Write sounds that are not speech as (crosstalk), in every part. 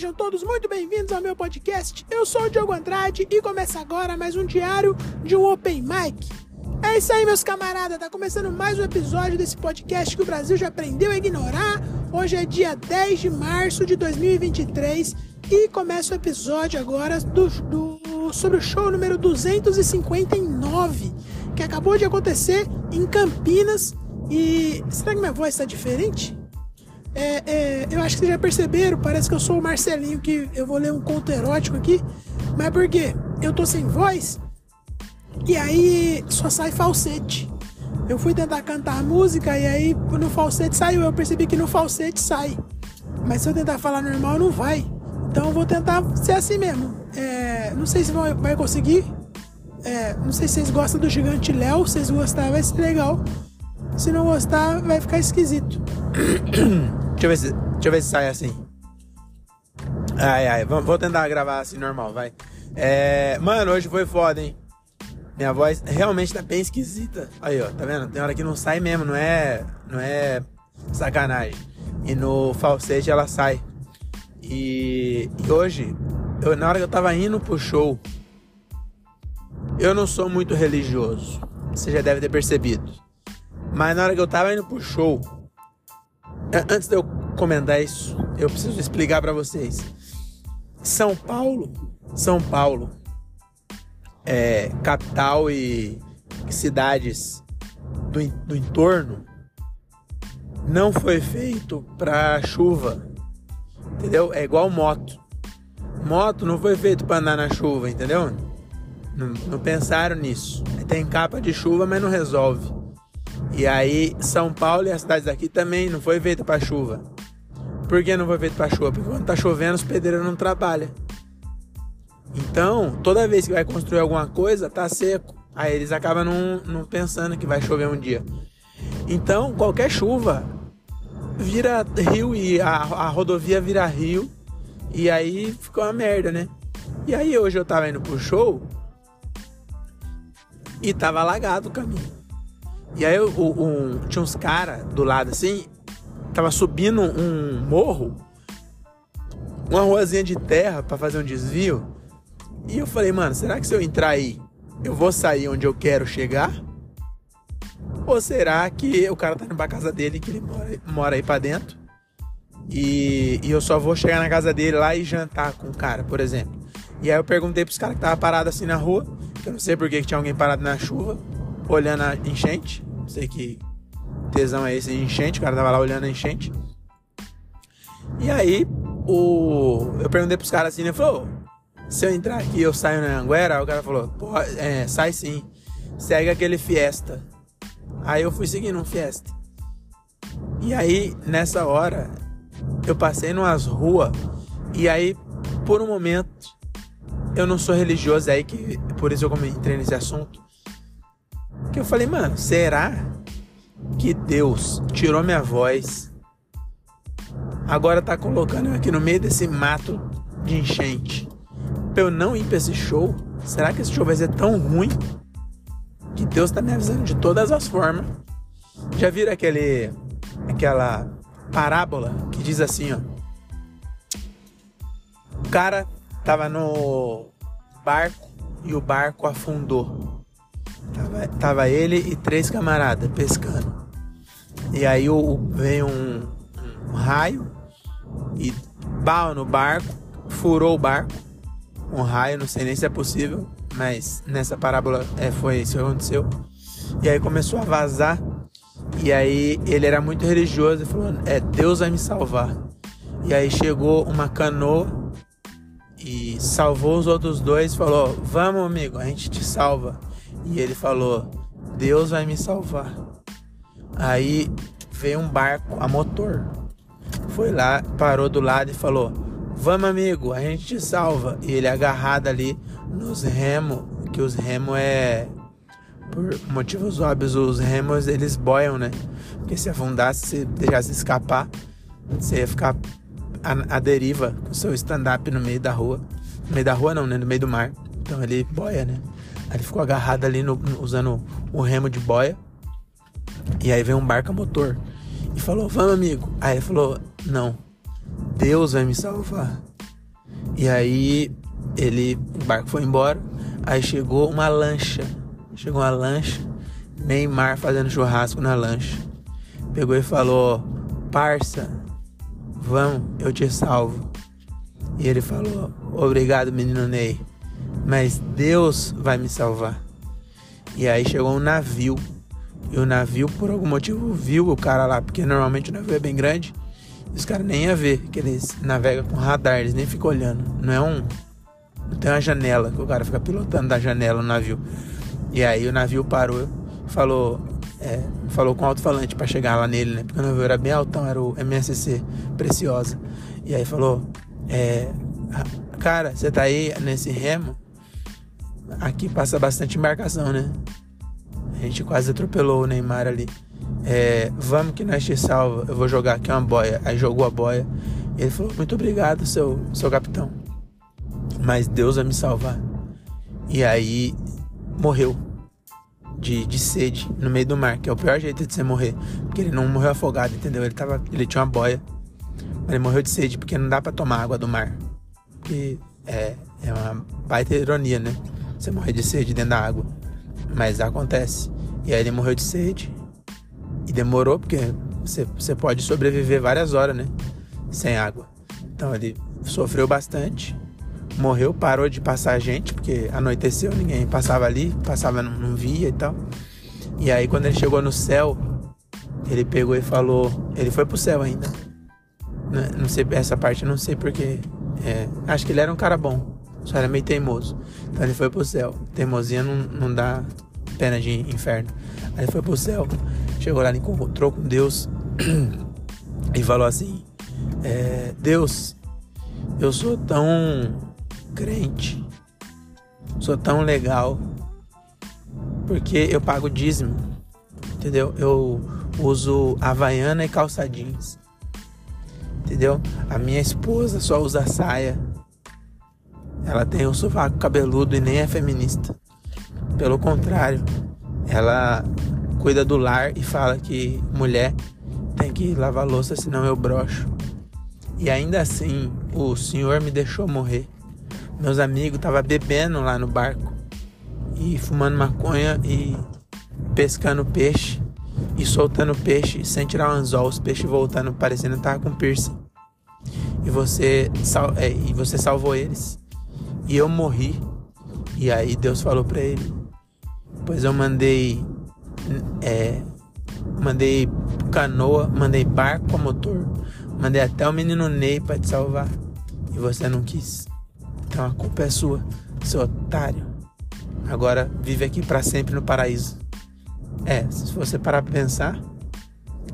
sejam todos muito bem-vindos ao meu podcast. Eu sou o Diogo Andrade e começa agora mais um diário de um Open Mic. É isso aí, meus camaradas, tá começando mais um episódio desse podcast que o Brasil já aprendeu a ignorar. Hoje é dia 10 de março de 2023 e começa o episódio agora do, do sobre o show número 259 que acabou de acontecer em Campinas. E será que minha voz está diferente? É, é, eu acho que vocês já perceberam, parece que eu sou o Marcelinho, que eu vou ler um conto erótico aqui. Mas por quê? Eu tô sem voz e aí só sai falsete. Eu fui tentar cantar a música e aí no falsete saiu. Eu percebi que no falsete sai. Mas se eu tentar falar normal, não vai. Então eu vou tentar ser assim mesmo. É, não sei se vai, vai conseguir. É, não sei se vocês gostam do Gigante Léo. Se vocês gostarem, vai ser legal. Se não gostar, vai ficar esquisito. (clears throat) Deixa eu ver se, deixa eu ver se sai assim. Ai, ai, vou tentar gravar assim normal, vai. É, mano, hoje foi foda, hein? Minha voz realmente tá bem esquisita. Aí, ó, tá vendo? Tem hora que não sai mesmo, não é, não é sacanagem. E no falsete ela sai. E, e hoje, eu, na hora que eu tava indo pro show, eu não sou muito religioso. Você já deve ter percebido. Mas na hora que eu tava indo pro show, Antes de eu comentar isso, eu preciso explicar para vocês. São Paulo, São Paulo, é, capital e cidades do, do entorno, não foi feito para chuva, entendeu? É igual moto. Moto não foi feito para andar na chuva, entendeu? Não, não pensaram nisso. Tem capa de chuva, mas não resolve. E aí, São Paulo e as cidades daqui também não foi feito para chuva. Por que não foi feito para chuva? Porque quando tá chovendo, os pedreiros não trabalham. Então, toda vez que vai construir alguma coisa, tá seco. Aí eles acabam não, não pensando que vai chover um dia. Então, qualquer chuva vira rio e a, a rodovia vira rio. E aí ficou uma merda, né? E aí hoje eu tava indo pro show e tava alagado o caminho. E aí um, tinha uns caras do lado assim, tava subindo um morro, uma ruazinha de terra para fazer um desvio. E eu falei, mano, será que se eu entrar aí, eu vou sair onde eu quero chegar? Ou será que o cara tá indo pra casa dele, que ele mora, mora aí pra dentro? E, e, eu só vou chegar na casa dele lá e jantar com o cara, por exemplo. E aí eu perguntei pros caras que tava parado assim na rua, que eu não sei por que tinha alguém parado na chuva olhando a enchente. Sei que tesão é esse enchente. O cara tava lá olhando a enchente. E aí, o... eu perguntei pros caras assim, né? Falou, se eu entrar aqui eu saio na Anguera? O cara falou, é, sai sim. Segue aquele Fiesta. Aí eu fui seguindo um Fiesta. E aí, nessa hora, eu passei numas ruas. E aí, por um momento, eu não sou religioso, é aí que por isso eu entrei nesse assunto. Que eu falei, mano, será que Deus tirou minha voz? Agora tá colocando eu aqui no meio desse mato de enchente. Pra eu não ir pra esse show? Será que esse show vai ser tão ruim? Que Deus tá me avisando de todas as formas. Já viram aquele. aquela parábola que diz assim, ó. O cara tava no barco e o barco afundou. Tava, tava ele e três camaradas pescando. E aí o, veio um, um raio e bal no barco, furou o barco. Um raio, não sei nem se é possível, mas nessa parábola é, foi isso que aconteceu. E aí começou a vazar. E aí ele era muito religioso e falou: É, Deus vai me salvar. E aí chegou uma canoa e salvou os outros dois falou: Vamos, amigo, a gente te salva. E ele falou: Deus vai me salvar. Aí veio um barco a motor. Foi lá, parou do lado e falou: Vamos, amigo, a gente te salva. E ele agarrado ali nos remos, que os remos é. Por motivos óbvios, os remos eles boiam, né? Porque se afundasse, se deixasse escapar, você ia ficar a deriva com seu stand-up no meio da rua. No meio da rua, não, né? No meio do mar. Então ele boia, né? Ele ficou agarrado ali no, usando o remo de boia. E aí veio um barco a motor. E falou, vamos amigo. Aí ele falou, não, Deus vai me salvar. E aí ele, o barco foi embora. Aí chegou uma lancha. Chegou uma lancha. Neymar fazendo churrasco na lancha. Pegou e falou: Parça, vamos, eu te salvo. E ele falou: Obrigado, menino Ney, mas Deus vai me salvar. E aí chegou um navio. E o navio, por algum motivo, viu o cara lá, porque normalmente o navio é bem grande. E os caras nem ia ver, que eles navegam com radar, eles nem ficam olhando. Não é um. Não tem uma janela que o cara fica pilotando da janela o navio. E aí o navio parou, falou, é, falou com alto-falante para chegar lá nele, né? Porque o navio era bem altão, era o MSC Preciosa. E aí falou: é, Cara, você tá aí nesse remo? Aqui passa bastante embarcação, né? A gente quase atropelou o Neymar ali. É, vamos que nós te salva. Eu vou jogar aqui uma boia. Aí jogou a boia. Ele falou: Muito obrigado, seu, seu capitão. Mas Deus vai me salvar. E aí morreu de, de sede no meio do mar, que é o pior jeito de você morrer. Porque ele não morreu afogado, entendeu? Ele, tava, ele tinha uma boia. Mas ele morreu de sede porque não dá para tomar água do mar. Porque é, é uma baita ironia, né? Você morrer de sede dentro da água. Mas acontece. E aí ele morreu de sede. E demorou, porque você, você pode sobreviver várias horas, né? Sem água. Então ele sofreu bastante. Morreu, parou de passar gente, porque anoiteceu, ninguém passava ali, passava, não, não via e tal. E aí quando ele chegou no céu, ele pegou e falou. Ele foi pro céu ainda. Não, não sei, essa parte eu não sei porque. É, acho que ele era um cara bom. Só era meio teimoso. Então ele foi pro céu. Teimosia não, não dá pena de inferno. Aí ele foi pro céu. Chegou lá, encontrou com Deus. (clears throat) e falou assim: é, Deus, eu sou tão crente. Sou tão legal. Porque eu pago dízimo. Entendeu? Eu uso havaiana e calça jeans. Entendeu? A minha esposa só usa saia. Ela tem o sovaco cabeludo e nem é feminista. Pelo contrário, ela cuida do lar e fala que mulher tem que lavar louça, senão eu brocho. E ainda assim, o senhor me deixou morrer. Meus amigos estavam bebendo lá no barco e fumando maconha e pescando peixe e soltando peixe sem tirar o anzol, os peixes voltando parecendo tava com piercing. E você, é, e você salvou eles. E eu morri. E aí Deus falou para ele: Pois eu mandei. É, mandei canoa, mandei barco a motor, mandei até o menino Ney para te salvar. E você não quis. Então a culpa é sua, seu otário. Agora vive aqui para sempre no paraíso. É, se você parar pra pensar,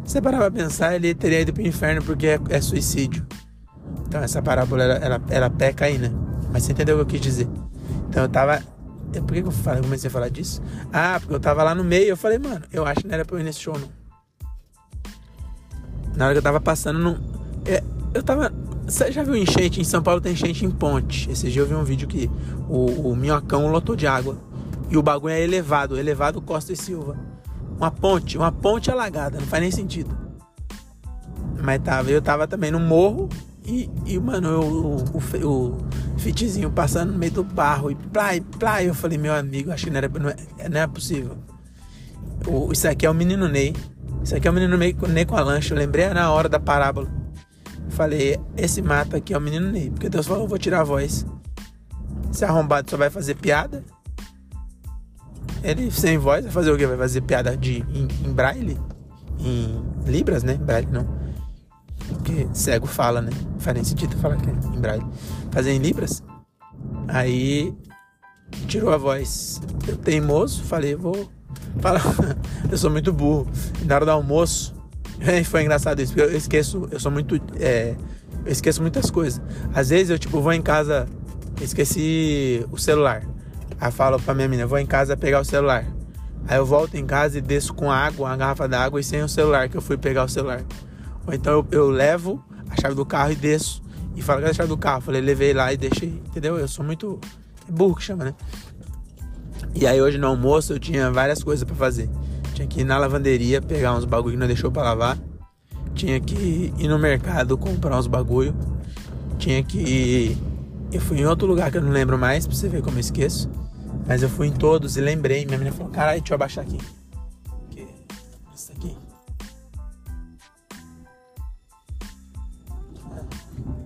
se você parar pra pensar, ele teria ido pro inferno porque é, é suicídio. Então essa parábola ela, ela, ela peca aí, né? Mas você entendeu o que eu quis dizer? Então eu tava. Por que, eu falei, comecei a falar disso? Ah, porque eu tava lá no meio. Eu falei, mano, eu acho que não era pra eu ir nesse show, não. Na hora que eu tava passando, não. É, eu tava. Você já viu enchente? Em São Paulo tem enchente em ponte. Esse dia eu vi um vídeo que o, o minhocão lotou de água. E o bagulho é elevado, elevado Costa e Silva. Uma ponte, uma ponte alagada, não faz nem sentido. Mas tava, eu tava também no morro e, e mano, o, o, o fitzinho passando no meio do barro e plá, e. Eu falei, meu amigo, acho que não, era, não, é, não é possível. O, isso aqui é o menino Ney. Isso aqui é o menino Ney, Ney com a lancha. Eu lembrei na hora da parábola. Falei, esse mato aqui é o menino Ney. Porque Deus falou, eu vou tirar a voz. Esse arrombado só vai fazer piada. Ele sem voz vai fazer o quê? Vai fazer piada de, em, em braille? Em libras, né? Braille não. Porque cego fala, né? Faz nem sentido falar que é em braille. Fazer em libras. Aí tirou a voz. Eu teimoso, falei, vou falar. (laughs) eu sou muito burro. Na hora do almoço, (laughs) foi engraçado isso, porque eu esqueço, eu sou muito. É, eu esqueço muitas coisas. Às vezes eu tipo vou em casa, esqueci o celular. Aí falo pra minha menina, vou em casa pegar o celular. Aí eu volto em casa e desço com água, uma garrafa d'água e sem o celular, que eu fui pegar o celular. Ou então eu, eu levo a chave do carro e desço. E falo, cadê a chave do carro? Falei, levei lá e deixei. Entendeu? Eu sou muito. É burro que chama, né? E aí hoje no almoço eu tinha várias coisas para fazer. Tinha que ir na lavanderia pegar uns bagulho que não deixou para lavar. Tinha que ir no mercado comprar uns bagulho. Tinha que eu fui em outro lugar que eu não lembro mais, pra você ver como eu esqueço. Mas eu fui em todos e lembrei. Minha menina falou: caralho, deixa eu abaixar aqui.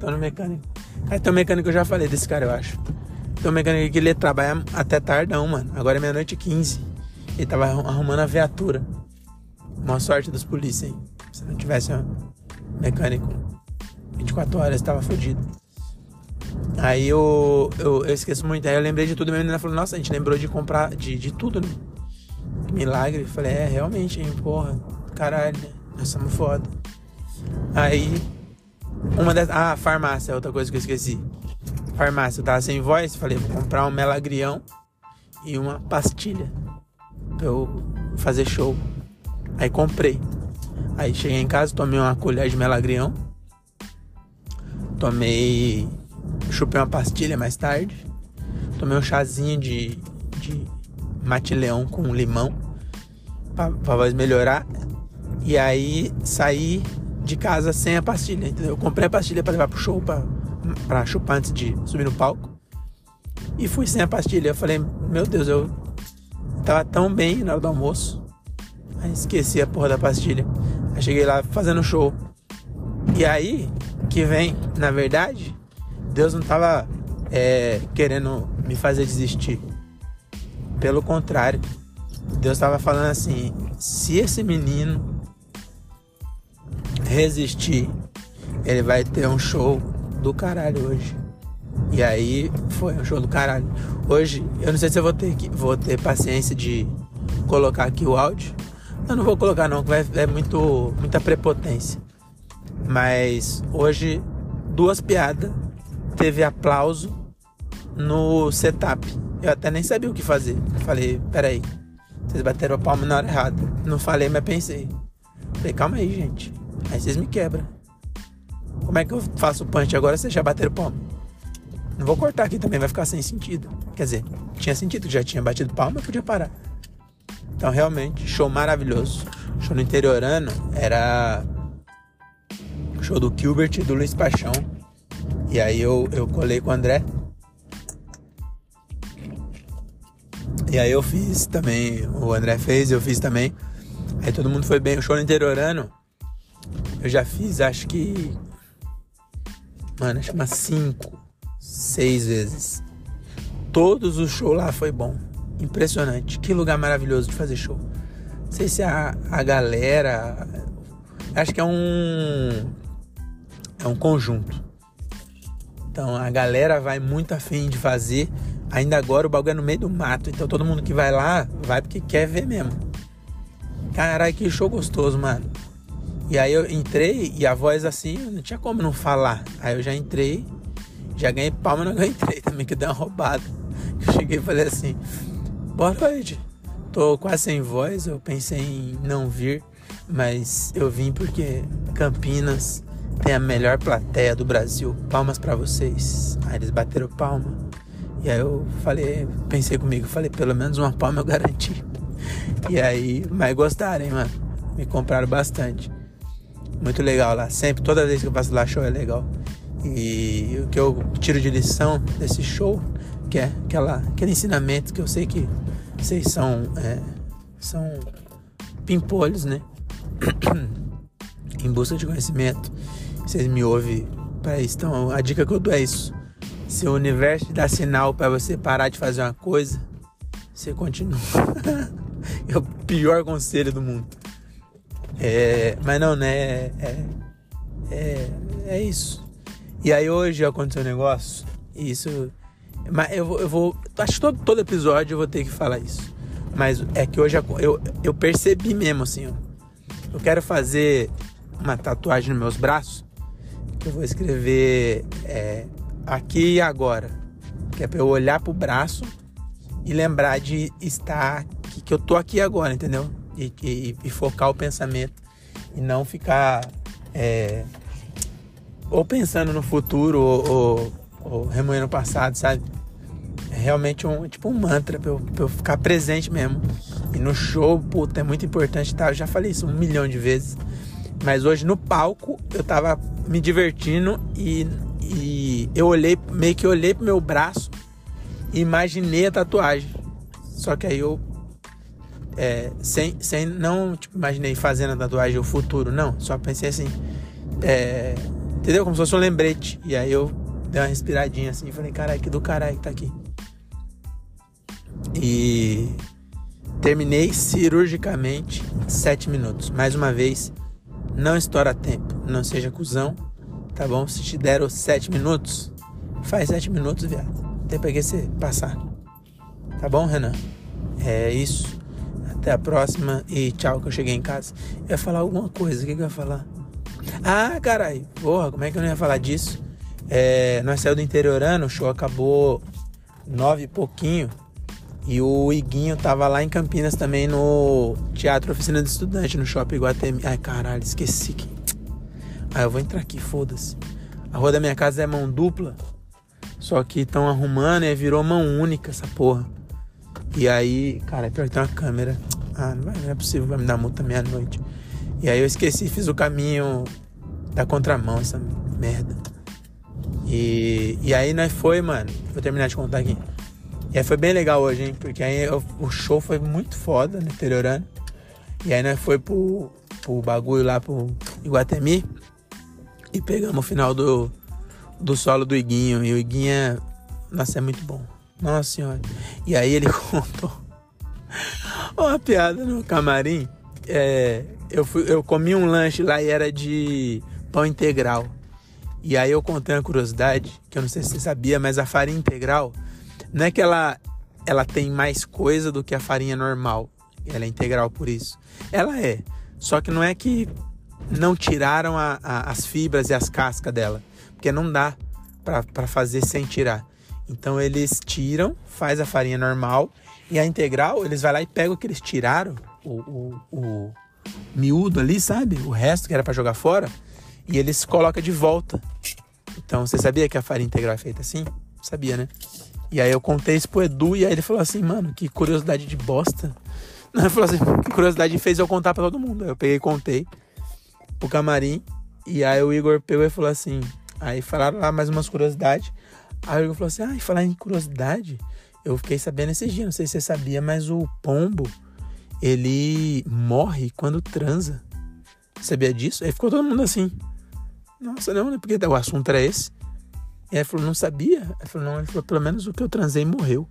Tô no mecânico. Aí tem um mecânico eu já falei desse cara, eu acho. Tem um mecânico que ele trabalha até tardão, mano. Agora é meia-noite e 15. Ele tava arrumando a viatura. Uma sorte dos polícias, hein? Se não tivesse um mecânico 24 horas, tava fodido. Aí eu, eu, eu, esqueço muito. Aí eu lembrei de tudo. Minha menina falou: Nossa, a gente lembrou de comprar de, de tudo, né? Milagre. Falei: É, realmente, hein? Porra, caralho, né? Nós somos foda. Aí, uma das. Ah, farmácia, outra coisa que eu esqueci. Farmácia, eu tava sem voz. Falei: Vou comprar um melagrião e uma pastilha pra eu fazer show. Aí comprei. Aí cheguei em casa, tomei uma colher de melagrião. Tomei chupei uma pastilha mais tarde. Tomei um chazinho de, de mate-leão com limão pra, pra voz melhorar. E aí saí de casa sem a pastilha, entendeu? Eu comprei a pastilha para levar pro show, pra chupar antes de subir no palco. E fui sem a pastilha. Eu falei, meu Deus, eu tava tão bem na hora do almoço. Aí esqueci a porra da pastilha. Aí cheguei lá fazendo show. E aí que vem, na verdade, Deus não estava é, querendo me fazer desistir. Pelo contrário, Deus estava falando assim: se esse menino resistir, ele vai ter um show do caralho hoje. E aí foi um show do caralho. Hoje, eu não sei se eu vou ter, vou ter paciência de colocar aqui o áudio. Eu não vou colocar não, que é muito, muita prepotência. Mas hoje, duas piadas teve aplauso no setup. Eu até nem sabia o que fazer. Falei, peraí, vocês bateram a palma na hora errada. Não falei, mas pensei. Falei, calma aí, gente. Aí vocês me quebram. Como é que eu faço o punch agora se já bateram palma? Não vou cortar aqui também, vai ficar sem sentido. Quer dizer, tinha sentido já tinha batido palma, podia parar. Então, realmente, show maravilhoso. Show no interiorano era show do Gilbert e do Luiz Paixão. E aí eu, eu colei com o André. E aí eu fiz também, o André fez, eu fiz também. Aí todo mundo foi bem. O show no interiorano, eu já fiz, acho que. Mano, acho que umas 5, 6 vezes. Todos os shows lá foi bom. Impressionante. Que lugar maravilhoso de fazer show. Não sei se a, a galera. Acho que é um. É um conjunto. Então a galera vai muito afim de fazer. Ainda agora o bagulho é no meio do mato. Então todo mundo que vai lá, vai porque quer ver mesmo. Caralho, que show gostoso, mano. E aí eu entrei e a voz assim, não tinha como não falar. Aí eu já entrei, já ganhei palma, não (laughs) entrei também, que deu uma roubada. Eu cheguei e falei assim, boa noite. Tô quase sem voz, eu pensei em não vir, mas eu vim porque Campinas tem a melhor plateia do Brasil. Palmas para vocês. Aí eles bateram palma. E aí eu falei, pensei comigo, falei, pelo menos uma palma eu garanti. (laughs) E aí, mas gostaram, hein, mano. Me compraram bastante. Muito legal lá. Sempre, toda vez que eu passo lá, show é legal. E o que eu tiro de lição desse show, que é aquela, aquele ensinamento que eu sei que vocês são, é, são pimpolhos, né? (coughs) em busca de conhecimento vocês me ouvem para isso. Então, a dica que eu dou é isso. Se o universo dá sinal para você parar de fazer uma coisa, você continua. (laughs) é o pior conselho do mundo. É, mas não, né? É, é, é isso. E aí hoje aconteceu um negócio. E isso. Mas eu, eu vou. Acho que todo, todo episódio eu vou ter que falar isso. Mas é que hoje eu, eu percebi mesmo assim. Eu quero fazer uma tatuagem nos meus braços eu vou escrever é, aqui e agora, que é para eu olhar pro braço e lembrar de estar que, que eu tô aqui agora, entendeu? E, e, e, focar o pensamento e não ficar é, ou pensando no futuro ou, ou, ou remoendo o passado, sabe? É realmente um tipo um mantra pra eu, pra eu ficar presente mesmo. E no show, puta, é muito importante, tá? Eu já falei isso um milhão de vezes. Mas hoje no palco eu tava me divertindo e, e eu olhei, meio que olhei pro meu braço e imaginei a tatuagem. Só que aí eu. É, sem, sem. Não tipo, imaginei fazendo a tatuagem o futuro, não. Só pensei assim. É, entendeu? Como se fosse um lembrete. E aí eu dei uma respiradinha assim e falei, caralho, que do caralho que tá aqui. E terminei cirurgicamente em 7 minutos. Mais uma vez, não estoura tempo. Não seja cuzão, tá bom? Se te deram 7 minutos, faz 7 minutos, viado. Tem pra que você passar. Tá bom, Renan? É isso. Até a próxima e tchau que eu cheguei em casa. Eu ia falar alguma coisa, o que, que eu ia falar? Ah, caralho, porra, como é que eu não ia falar disso? É, nós saímos do interiorano, o show acabou nove e pouquinho. E o Iguinho tava lá em Campinas também no Teatro Oficina de Estudante, no Shopping Guatemi. Ai, caralho, esqueci que. Ah, eu vou entrar aqui, foda-se. A rua da minha casa é mão dupla. Só que estão arrumando e virou mão única essa porra. E aí, cara, é pior que tem uma câmera. Ah, não, vai, não é possível, vai me dar multa meia-noite. E aí eu esqueci, fiz o caminho da contramão, essa merda. E, e aí nós foi, mano. Vou terminar de contar aqui. E aí foi bem legal hoje, hein? Porque aí eu, o show foi muito foda no interiorano. E aí nós foi pro, pro bagulho lá pro Iguatemi. E pegamos o final do, do solo do Iguinho. E o Iguinho é. Nossa, é muito bom. Nossa senhora. E aí ele (laughs) contou uma piada no camarim. É, eu, fui, eu comi um lanche lá e era de pão integral. E aí eu contei uma curiosidade, que eu não sei se você sabia, mas a farinha integral não é que ela, ela tem mais coisa do que a farinha normal. Ela é integral por isso. Ela é. Só que não é que não tiraram a, a, as fibras e as cascas dela. Porque não dá para fazer sem tirar. Então eles tiram, faz a farinha normal e a integral, eles vai lá e pegam o que eles tiraram, o, o, o miúdo ali, sabe? O resto que era para jogar fora, e eles colocam de volta. Então você sabia que a farinha integral é feita assim? Sabia, né? E aí eu contei isso pro Edu e aí ele falou assim, mano, que curiosidade de bosta. Não, (laughs) ele falou assim, que curiosidade fez eu contar pra todo mundo. Aí eu peguei e contei pro camarim. E aí o Igor pegou e falou assim. Aí falaram lá mais umas curiosidades. Aí Igor falou assim: Ah, e falar em curiosidade, eu fiquei sabendo esses dias, não sei se você sabia, mas o pombo ele morre quando transa. Sabia disso? Aí ficou todo mundo assim. Nossa, não, né? Porque o assunto era esse. E aí ele falou, não sabia? Ele falou, não, ele falou, pelo menos o que eu transei morreu.